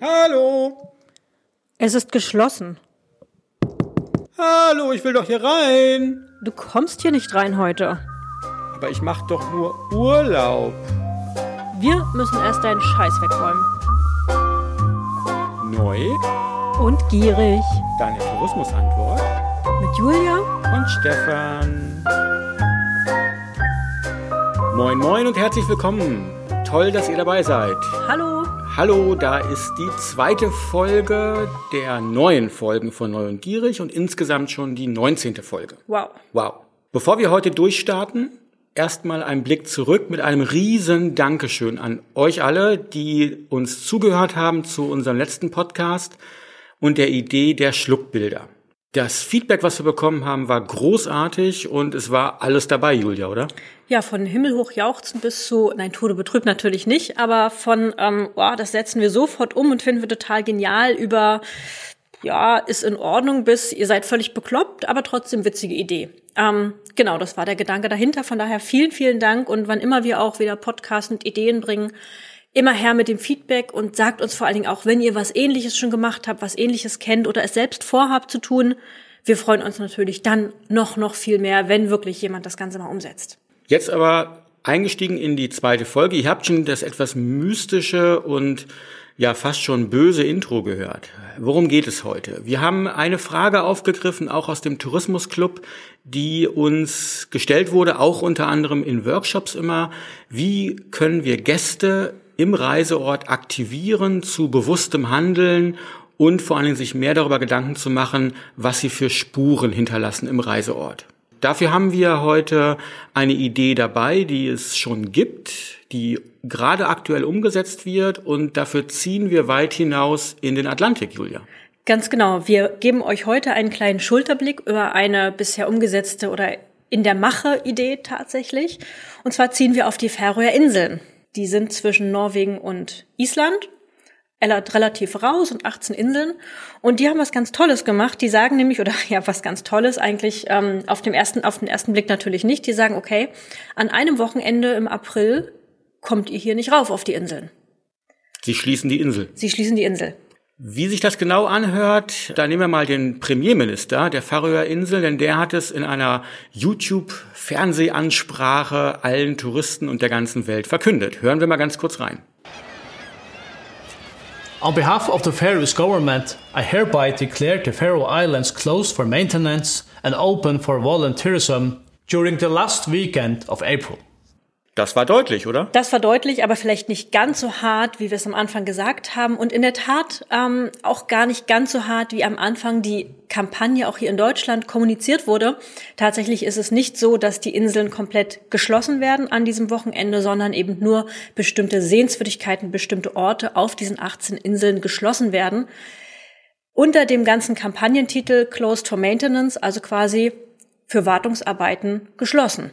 Hallo. Es ist geschlossen. Hallo, ich will doch hier rein. Du kommst hier nicht rein heute. Aber ich mach doch nur Urlaub. Wir müssen erst deinen Scheiß wegräumen. Neu? Und gierig. Deine Tourismusantwort? Mit Julia? Und Stefan. Moin, moin und herzlich willkommen. Toll, dass ihr dabei seid. Hallo. Hallo, da ist die zweite Folge der neuen Folgen von Neu und Gierig und insgesamt schon die 19. Folge. Wow. Wow. Bevor wir heute durchstarten, erstmal ein Blick zurück mit einem riesen Dankeschön an euch alle, die uns zugehört haben zu unserem letzten Podcast und der Idee der Schluckbilder. Das Feedback, was wir bekommen haben, war großartig und es war alles dabei, Julia, oder? Ja, von himmelhoch jauchzen bis zu, nein, Tode betrübt natürlich nicht, aber von, ähm, wow, das setzen wir sofort um und finden wir total genial über, ja, ist in Ordnung bis, ihr seid völlig bekloppt, aber trotzdem witzige Idee. Ähm, genau, das war der Gedanke dahinter. Von daher vielen, vielen Dank und wann immer wir auch wieder Podcasts und Ideen bringen, immer her mit dem Feedback und sagt uns vor allen Dingen auch, wenn ihr was ähnliches schon gemacht habt, was ähnliches kennt oder es selbst vorhabt zu tun. Wir freuen uns natürlich dann noch, noch viel mehr, wenn wirklich jemand das Ganze mal umsetzt. Jetzt aber eingestiegen in die zweite Folge. Ihr habt schon das etwas mystische und ja fast schon böse Intro gehört. Worum geht es heute? Wir haben eine Frage aufgegriffen, auch aus dem Tourismusclub, die uns gestellt wurde, auch unter anderem in Workshops immer. Wie können wir Gäste im Reiseort aktivieren zu bewusstem Handeln und vor allen Dingen sich mehr darüber Gedanken zu machen, was sie für Spuren hinterlassen im Reiseort. Dafür haben wir heute eine Idee dabei, die es schon gibt, die gerade aktuell umgesetzt wird und dafür ziehen wir weit hinaus in den Atlantik, Julia. Ganz genau. Wir geben euch heute einen kleinen Schulterblick über eine bisher umgesetzte oder in der Mache Idee tatsächlich. Und zwar ziehen wir auf die Färöer Inseln. Die sind zwischen Norwegen und Island relativ raus und 18 Inseln. Und die haben was ganz Tolles gemacht. Die sagen nämlich, oder ja, was ganz Tolles eigentlich, ähm, auf, dem ersten, auf den ersten Blick natürlich nicht. Die sagen, okay, an einem Wochenende im April kommt ihr hier nicht rauf auf die Inseln. Sie schließen die Insel. Sie schließen die Insel. Wie sich das genau anhört, da nehmen wir mal den Premierminister der Färöer Insel, denn der hat es in einer YouTube-Fernsehansprache allen Touristen und der ganzen Welt verkündet. Hören wir mal ganz kurz rein. On behalf of the Faroese government, I hereby declare the Faroe Islands closed for maintenance and open for volunteerism during the last weekend of April. Das war deutlich, oder? Das war deutlich, aber vielleicht nicht ganz so hart, wie wir es am Anfang gesagt haben. Und in der Tat ähm, auch gar nicht ganz so hart, wie am Anfang die Kampagne auch hier in Deutschland kommuniziert wurde. Tatsächlich ist es nicht so, dass die Inseln komplett geschlossen werden an diesem Wochenende, sondern eben nur bestimmte Sehenswürdigkeiten, bestimmte Orte auf diesen 18 Inseln geschlossen werden. Unter dem ganzen Kampagnentitel Closed for Maintenance, also quasi für Wartungsarbeiten geschlossen.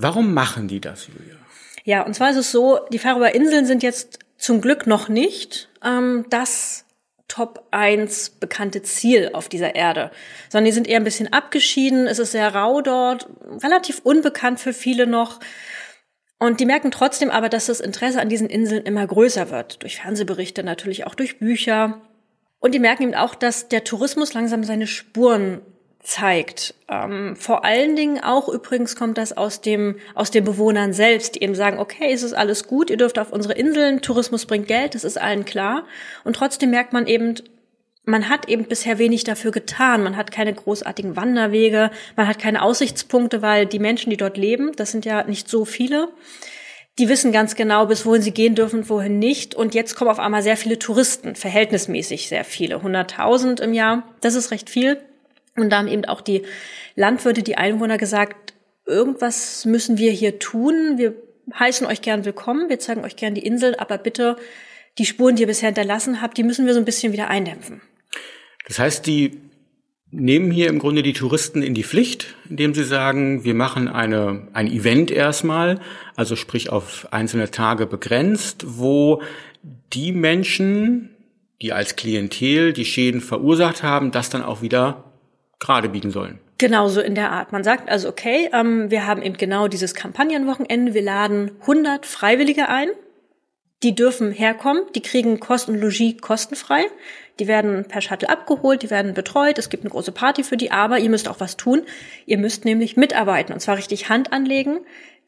Warum machen die das, Julia? Ja, und zwar ist es so, die Färöer Inseln sind jetzt zum Glück noch nicht ähm, das Top 1 bekannte Ziel auf dieser Erde, sondern die sind eher ein bisschen abgeschieden, es ist sehr rau dort, relativ unbekannt für viele noch. Und die merken trotzdem aber, dass das Interesse an diesen Inseln immer größer wird, durch Fernsehberichte, natürlich auch durch Bücher. Und die merken eben auch, dass der Tourismus langsam seine Spuren zeigt. Ähm, vor allen Dingen auch übrigens kommt das aus dem aus den Bewohnern selbst, die eben sagen, okay, es ist alles gut, ihr dürft auf unsere Inseln, Tourismus bringt Geld, das ist allen klar. Und trotzdem merkt man eben, man hat eben bisher wenig dafür getan. Man hat keine großartigen Wanderwege, man hat keine Aussichtspunkte, weil die Menschen, die dort leben, das sind ja nicht so viele, die wissen ganz genau, bis wohin sie gehen dürfen und wohin nicht. Und jetzt kommen auf einmal sehr viele Touristen, verhältnismäßig sehr viele, 100.000 im Jahr. Das ist recht viel. Und da haben eben auch die Landwirte, die Einwohner gesagt, irgendwas müssen wir hier tun. Wir heißen euch gern willkommen, wir zeigen euch gern die Insel, aber bitte die Spuren, die ihr bisher hinterlassen habt, die müssen wir so ein bisschen wieder eindämpfen. Das heißt, die nehmen hier im Grunde die Touristen in die Pflicht, indem sie sagen, wir machen eine, ein Event erstmal, also sprich auf einzelne Tage begrenzt, wo die Menschen, die als Klientel die Schäden verursacht haben, das dann auch wieder gerade biegen sollen. Genauso in der Art. Man sagt also, okay, ähm, wir haben eben genau dieses Kampagnenwochenende, wir laden 100 Freiwillige ein. Die dürfen herkommen, die kriegen Kost und Logis kostenfrei. Die werden per Shuttle abgeholt, die werden betreut, es gibt eine große Party für die, aber ihr müsst auch was tun. Ihr müsst nämlich mitarbeiten und zwar richtig Hand anlegen.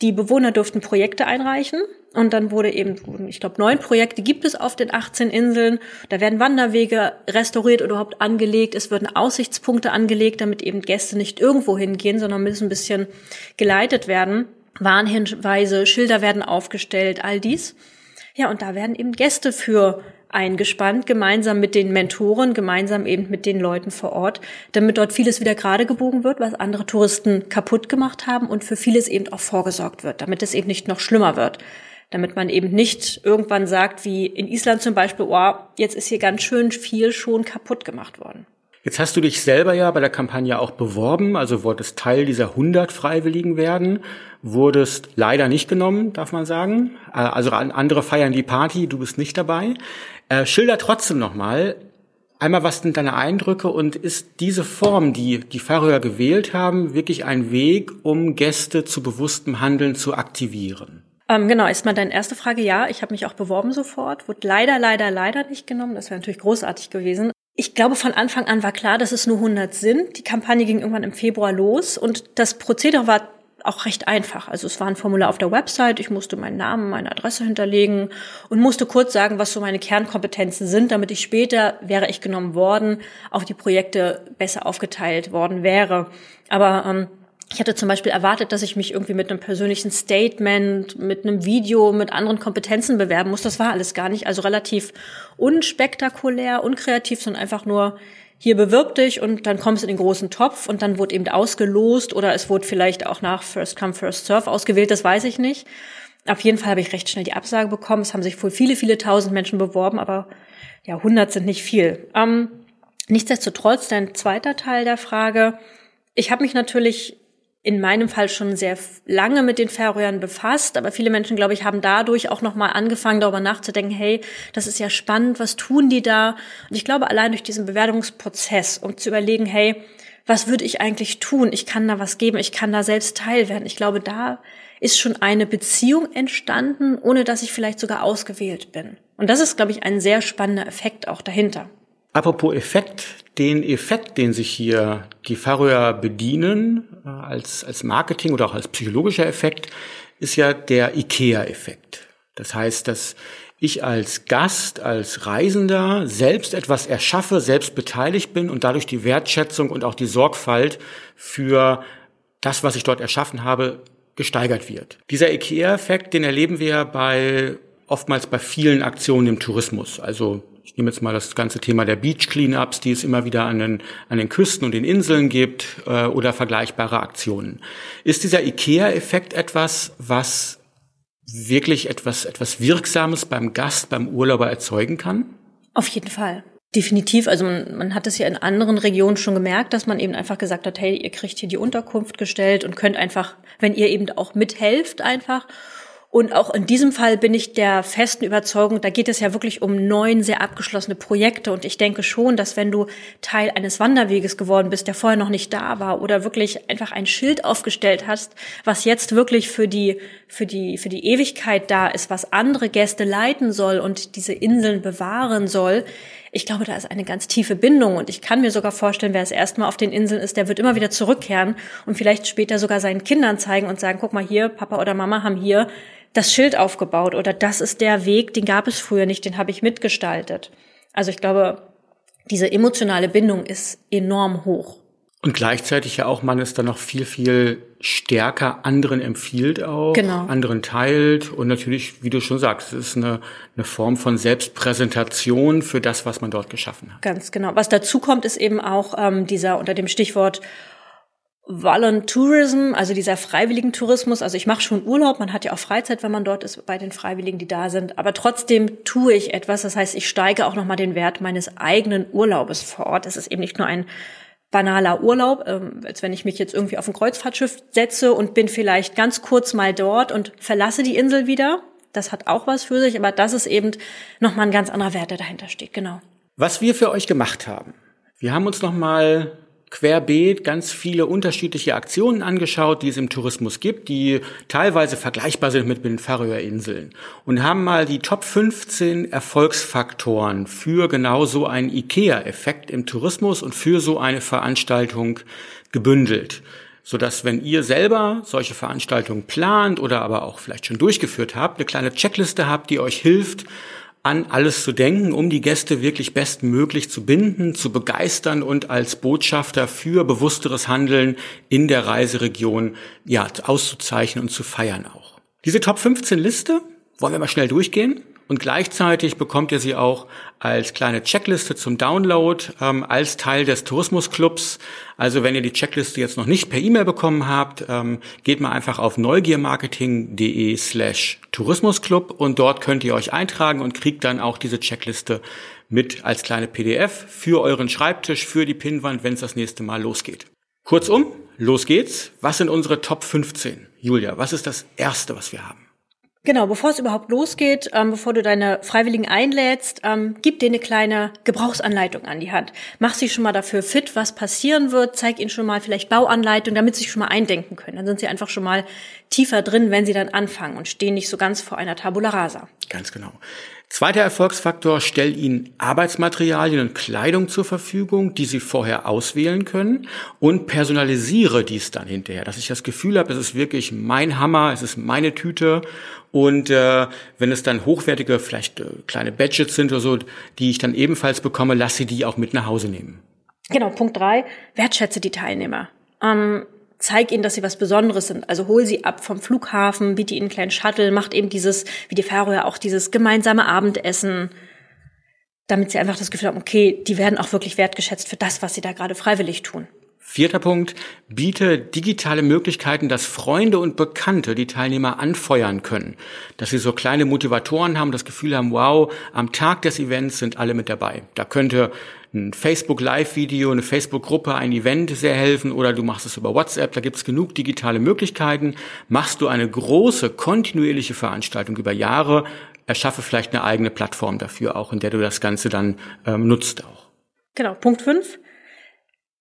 Die Bewohner durften Projekte einreichen und dann wurde eben, ich glaube, neun Projekte gibt es auf den 18 Inseln. Da werden Wanderwege restauriert oder überhaupt angelegt. Es würden Aussichtspunkte angelegt, damit eben Gäste nicht irgendwo hingehen, sondern müssen ein bisschen geleitet werden. Warnhinweise, Schilder werden aufgestellt, all dies. Ja, und da werden eben Gäste für eingespannt, gemeinsam mit den Mentoren, gemeinsam eben mit den Leuten vor Ort, damit dort vieles wieder gerade gebogen wird, was andere Touristen kaputt gemacht haben und für vieles eben auch vorgesorgt wird, damit es eben nicht noch schlimmer wird. Damit man eben nicht irgendwann sagt, wie in Island zum Beispiel, oh, jetzt ist hier ganz schön viel schon kaputt gemacht worden. Jetzt hast du dich selber ja bei der Kampagne auch beworben, also wolltest Teil dieser 100 Freiwilligen werden, wurdest leider nicht genommen, darf man sagen. Äh, also andere feiern die Party, du bist nicht dabei. Äh, schilder trotzdem nochmal, einmal was sind deine Eindrücke und ist diese Form, die die Färöer gewählt haben, wirklich ein Weg, um Gäste zu bewusstem Handeln zu aktivieren? Ähm, genau, erstmal deine erste Frage. Ja, ich habe mich auch beworben sofort, wurde leider, leider, leider nicht genommen. Das wäre natürlich großartig gewesen. Ich glaube, von Anfang an war klar, dass es nur 100 sind. Die Kampagne ging irgendwann im Februar los und das Prozedere war auch recht einfach. Also es war ein Formular auf der Website, ich musste meinen Namen, meine Adresse hinterlegen und musste kurz sagen, was so meine Kernkompetenzen sind, damit ich später, wäre ich genommen worden, auf die Projekte besser aufgeteilt worden wäre. Aber ähm, ich hatte zum Beispiel erwartet, dass ich mich irgendwie mit einem persönlichen Statement, mit einem Video, mit anderen Kompetenzen bewerben muss. Das war alles gar nicht. Also relativ unspektakulär, unkreativ, sondern einfach nur, hier bewirb dich und dann kommst du in den großen Topf und dann wurde eben ausgelost oder es wurde vielleicht auch nach First Come, First Serve ausgewählt, das weiß ich nicht. Auf jeden Fall habe ich recht schnell die Absage bekommen. Es haben sich wohl viele, viele tausend Menschen beworben, aber ja, 100 sind nicht viel. Ähm, nichtsdestotrotz, dein zweiter Teil der Frage. Ich habe mich natürlich in meinem Fall schon sehr lange mit den Färöern befasst, aber viele Menschen, glaube ich, haben dadurch auch nochmal angefangen, darüber nachzudenken, hey, das ist ja spannend, was tun die da? Und ich glaube, allein durch diesen Bewerbungsprozess, um zu überlegen, hey, was würde ich eigentlich tun? Ich kann da was geben, ich kann da selbst Teil werden. Ich glaube, da ist schon eine Beziehung entstanden, ohne dass ich vielleicht sogar ausgewählt bin. Und das ist, glaube ich, ein sehr spannender Effekt auch dahinter. Apropos Effekt, den Effekt, den sich hier die Färöer bedienen, äh, als, als Marketing oder auch als psychologischer Effekt, ist ja der IKEA-Effekt. Das heißt, dass ich als Gast, als Reisender selbst etwas erschaffe, selbst beteiligt bin und dadurch die Wertschätzung und auch die Sorgfalt für das, was ich dort erschaffen habe, gesteigert wird. Dieser IKEA-Effekt, den erleben wir bei oftmals bei vielen Aktionen im Tourismus. Also ich nehme jetzt mal das ganze Thema der Beach Cleanups, die es immer wieder an den, an den Küsten und den Inseln gibt äh, oder vergleichbare Aktionen. Ist dieser IKEA-Effekt etwas, was wirklich etwas, etwas Wirksames beim Gast, beim Urlauber erzeugen kann? Auf jeden Fall. Definitiv. Also man, man hat es ja in anderen Regionen schon gemerkt, dass man eben einfach gesagt hat, hey, ihr kriegt hier die Unterkunft gestellt und könnt einfach, wenn ihr eben auch mithelft, einfach und auch in diesem Fall bin ich der festen Überzeugung, da geht es ja wirklich um neun sehr abgeschlossene Projekte. Und ich denke schon, dass wenn du Teil eines Wanderweges geworden bist, der vorher noch nicht da war, oder wirklich einfach ein Schild aufgestellt hast, was jetzt wirklich für die, für die, für die Ewigkeit da ist, was andere Gäste leiten soll und diese Inseln bewahren soll, ich glaube, da ist eine ganz tiefe Bindung und ich kann mir sogar vorstellen, wer es erstmal auf den Inseln ist, der wird immer wieder zurückkehren und vielleicht später sogar seinen Kindern zeigen und sagen, guck mal hier, Papa oder Mama haben hier das Schild aufgebaut oder das ist der Weg, den gab es früher nicht, den habe ich mitgestaltet. Also ich glaube, diese emotionale Bindung ist enorm hoch. Und gleichzeitig ja auch, man ist dann noch viel, viel stärker anderen empfiehlt auch, genau. anderen teilt und natürlich, wie du schon sagst, es ist eine, eine Form von Selbstpräsentation für das, was man dort geschaffen hat. Ganz genau. Was dazu kommt, ist eben auch ähm, dieser unter dem Stichwort Voluntourism, also dieser freiwilligen Tourismus. Also ich mache schon Urlaub, man hat ja auch Freizeit, wenn man dort ist bei den Freiwilligen, die da sind. Aber trotzdem tue ich etwas. Das heißt, ich steige auch nochmal den Wert meines eigenen Urlaubes vor Ort. Es ist eben nicht nur ein banaler Urlaub, ähm, als wenn ich mich jetzt irgendwie auf ein Kreuzfahrtschiff setze und bin vielleicht ganz kurz mal dort und verlasse die Insel wieder. Das hat auch was für sich, aber das ist eben nochmal ein ganz anderer Wert, der dahinter steht, genau. Was wir für euch gemacht haben. Wir haben uns nochmal querbeet ganz viele unterschiedliche Aktionen angeschaut, die es im Tourismus gibt, die teilweise vergleichbar sind mit den Färöerinseln und haben mal die Top 15 Erfolgsfaktoren für genau so einen IKEA-Effekt im Tourismus und für so eine Veranstaltung gebündelt sodass wenn ihr selber solche Veranstaltungen plant oder aber auch vielleicht schon durchgeführt habt, eine kleine Checkliste habt, die euch hilft, an alles zu denken, um die Gäste wirklich bestmöglich zu binden, zu begeistern und als Botschafter für bewussteres Handeln in der Reiseregion ja, auszuzeichnen und zu feiern auch. Diese Top 15 Liste wollen wir mal schnell durchgehen. Und gleichzeitig bekommt ihr sie auch als kleine Checkliste zum Download, ähm, als Teil des Tourismusclubs. Also wenn ihr die Checkliste jetzt noch nicht per E-Mail bekommen habt, ähm, geht mal einfach auf neugiermarketing.de slash Tourismusclub und dort könnt ihr euch eintragen und kriegt dann auch diese Checkliste mit als kleine PDF für euren Schreibtisch, für die Pinnwand, wenn es das nächste Mal losgeht. Kurzum, los geht's. Was sind unsere Top 15? Julia, was ist das Erste, was wir haben? Genau, bevor es überhaupt losgeht, ähm, bevor du deine Freiwilligen einlädst, ähm, gib dir eine kleine Gebrauchsanleitung an die Hand. Mach sie schon mal dafür fit, was passieren wird. Zeig ihnen schon mal vielleicht Bauanleitung, damit sie sich schon mal eindenken können. Dann sind sie einfach schon mal tiefer drin, wenn sie dann anfangen und stehen nicht so ganz vor einer Tabula rasa. Ganz genau. Zweiter Erfolgsfaktor, stell ihnen Arbeitsmaterialien und Kleidung zur Verfügung, die sie vorher auswählen können und personalisiere dies dann hinterher, dass ich das Gefühl habe, es ist wirklich mein Hammer, es ist meine Tüte und äh, wenn es dann hochwertige, vielleicht äh, kleine Badges sind oder so, die ich dann ebenfalls bekomme, lasse sie die auch mit nach Hause nehmen. Genau, Punkt drei, wertschätze die Teilnehmer. Ähm, zeig ihnen, dass sie was Besonderes sind. Also hol sie ab vom Flughafen, biete ihnen einen kleinen Shuttle, macht eben dieses, wie die Färöer auch dieses gemeinsame Abendessen, damit sie einfach das Gefühl haben, okay, die werden auch wirklich wertgeschätzt für das, was sie da gerade freiwillig tun. Vierter Punkt, biete digitale Möglichkeiten, dass Freunde und Bekannte die Teilnehmer anfeuern können. Dass sie so kleine Motivatoren haben, das Gefühl haben, wow, am Tag des Events sind alle mit dabei. Da könnte ein Facebook Live-Video, eine Facebook-Gruppe, ein Event sehr helfen oder du machst es über WhatsApp, da gibt es genug digitale Möglichkeiten. Machst du eine große, kontinuierliche Veranstaltung über Jahre, erschaffe vielleicht eine eigene Plattform dafür auch, in der du das Ganze dann ähm, nutzt auch. Genau, Punkt 5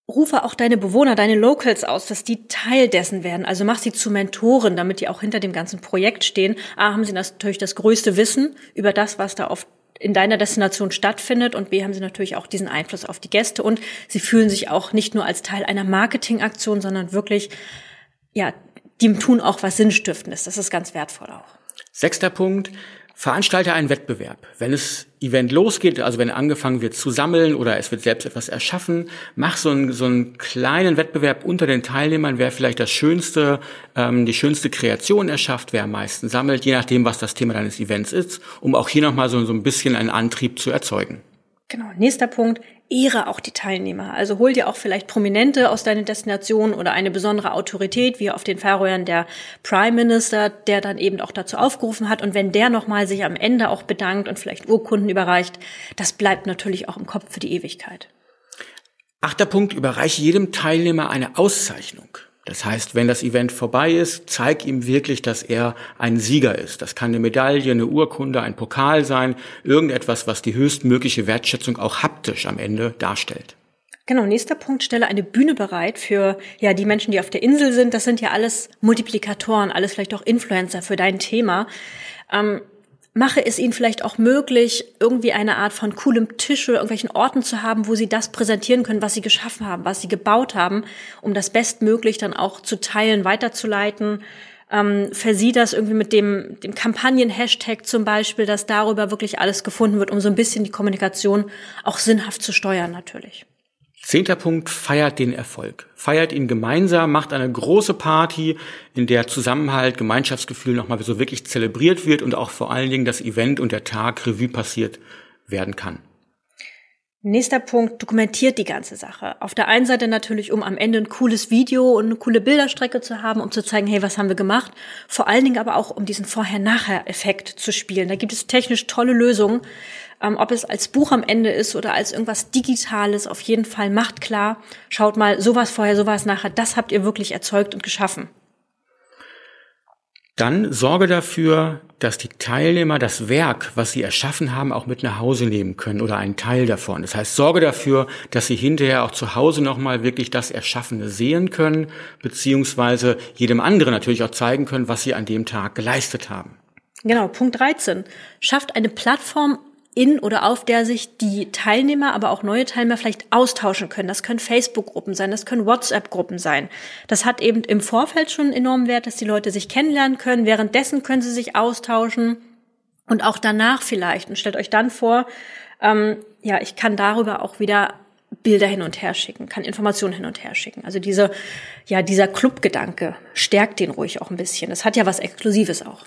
rufe auch deine Bewohner, deine Locals aus, dass die Teil dessen werden. Also mach sie zu Mentoren, damit die auch hinter dem ganzen Projekt stehen. A, haben sie natürlich das größte Wissen über das, was da auf in deiner Destination stattfindet und B haben sie natürlich auch diesen Einfluss auf die Gäste und sie fühlen sich auch nicht nur als Teil einer Marketingaktion, sondern wirklich, ja, die tun auch was Sinnstiftendes. Das ist ganz wertvoll auch. Sechster Punkt. Veranstalte einen Wettbewerb. Wenn es Event losgeht, also wenn angefangen wird zu sammeln oder es wird selbst etwas erschaffen, mach so einen, so einen kleinen Wettbewerb unter den Teilnehmern, wer vielleicht das schönste, ähm, die schönste Kreation erschafft, wer am meisten sammelt, je nachdem, was das Thema deines Events ist, um auch hier nochmal so, so ein bisschen einen Antrieb zu erzeugen. Genau. Nächster Punkt. Ehre auch die Teilnehmer. Also hol dir auch vielleicht Prominente aus deiner Destination oder eine besondere Autorität, wie auf den Färöern der Prime Minister, der dann eben auch dazu aufgerufen hat. Und wenn der nochmal sich am Ende auch bedankt und vielleicht Urkunden überreicht, das bleibt natürlich auch im Kopf für die Ewigkeit. Achter Punkt. Überreiche jedem Teilnehmer eine Auszeichnung. Das heißt, wenn das Event vorbei ist, zeig ihm wirklich, dass er ein Sieger ist. Das kann eine Medaille, eine Urkunde, ein Pokal sein, irgendetwas, was die höchstmögliche Wertschätzung auch haptisch am Ende darstellt. Genau, nächster Punkt, stelle eine Bühne bereit für ja die Menschen, die auf der Insel sind. Das sind ja alles Multiplikatoren, alles vielleicht auch Influencer für dein Thema. Ähm, mache es ihnen vielleicht auch möglich, irgendwie eine Art von coolem Tisch oder irgendwelchen Orten zu haben, wo sie das präsentieren können, was sie geschaffen haben, was sie gebaut haben, um das bestmöglich dann auch zu teilen, weiterzuleiten. Ähm, versieh das irgendwie mit dem, dem Kampagnen-Hashtag zum Beispiel, dass darüber wirklich alles gefunden wird, um so ein bisschen die Kommunikation auch sinnhaft zu steuern natürlich. Zehnter Punkt, feiert den Erfolg. Feiert ihn gemeinsam, macht eine große Party, in der Zusammenhalt, Gemeinschaftsgefühl nochmal so wirklich zelebriert wird und auch vor allen Dingen das Event und der Tag Revue passiert werden kann. Nächster Punkt, dokumentiert die ganze Sache. Auf der einen Seite natürlich, um am Ende ein cooles Video und eine coole Bilderstrecke zu haben, um zu zeigen, hey, was haben wir gemacht? Vor allen Dingen aber auch, um diesen Vorher-Nachher-Effekt zu spielen. Da gibt es technisch tolle Lösungen. Ähm, ob es als Buch am Ende ist oder als irgendwas Digitales, auf jeden Fall macht klar, schaut mal, sowas vorher, sowas nachher, das habt ihr wirklich erzeugt und geschaffen. Dann sorge dafür, dass die Teilnehmer das Werk, was sie erschaffen haben, auch mit nach Hause nehmen können oder einen Teil davon. Das heißt, sorge dafür, dass sie hinterher auch zu Hause nochmal wirklich das Erschaffene sehen können, beziehungsweise jedem anderen natürlich auch zeigen können, was sie an dem Tag geleistet haben. Genau, Punkt 13. Schafft eine Plattform in oder auf der sich die Teilnehmer, aber auch neue Teilnehmer vielleicht austauschen können. Das können Facebook-Gruppen sein, das können WhatsApp-Gruppen sein. Das hat eben im Vorfeld schon einen enormen Wert, dass die Leute sich kennenlernen können. Währenddessen können sie sich austauschen und auch danach vielleicht. Und stellt euch dann vor, ähm, ja, ich kann darüber auch wieder Bilder hin und her schicken, kann Informationen hin und her schicken. Also diese, ja, dieser Clubgedanke stärkt den ruhig auch ein bisschen. Das hat ja was Exklusives auch.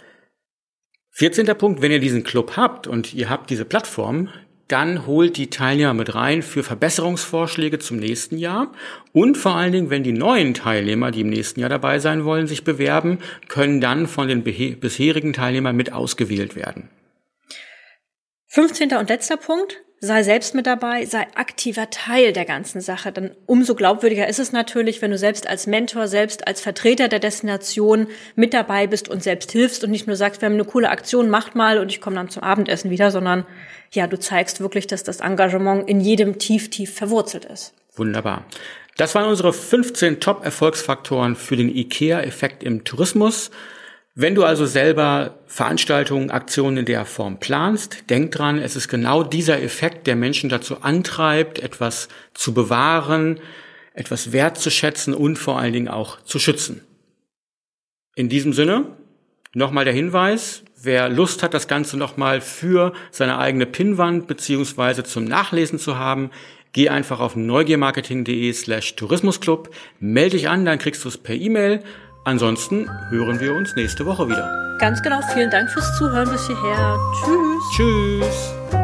14. Punkt, wenn ihr diesen Club habt und ihr habt diese Plattform, dann holt die Teilnehmer mit rein für Verbesserungsvorschläge zum nächsten Jahr. Und vor allen Dingen, wenn die neuen Teilnehmer, die im nächsten Jahr dabei sein wollen, sich bewerben, können dann von den bisherigen Teilnehmern mit ausgewählt werden. 15. und letzter Punkt sei selbst mit dabei, sei aktiver Teil der ganzen Sache. Dann umso glaubwürdiger ist es natürlich, wenn du selbst als Mentor, selbst als Vertreter der Destination mit dabei bist und selbst hilfst und nicht nur sagst, wir haben eine coole Aktion, macht mal und ich komme dann zum Abendessen wieder, sondern ja, du zeigst wirklich, dass das Engagement in jedem tief, tief verwurzelt ist. Wunderbar. Das waren unsere 15 Top-Erfolgsfaktoren für den IKEA-Effekt im Tourismus. Wenn du also selber Veranstaltungen, Aktionen in der Form planst, denk dran, es ist genau dieser Effekt, der Menschen dazu antreibt, etwas zu bewahren, etwas wertzuschätzen und vor allen Dingen auch zu schützen. In diesem Sinne, nochmal der Hinweis, wer Lust hat, das Ganze nochmal für seine eigene Pinnwand beziehungsweise zum Nachlesen zu haben, geh einfach auf neugiermarketing.de slash Tourismusclub, melde dich an, dann kriegst du es per E-Mail Ansonsten hören wir uns nächste Woche wieder. Ganz genau. Vielen Dank fürs Zuhören bis hierher. Tschüss. Tschüss.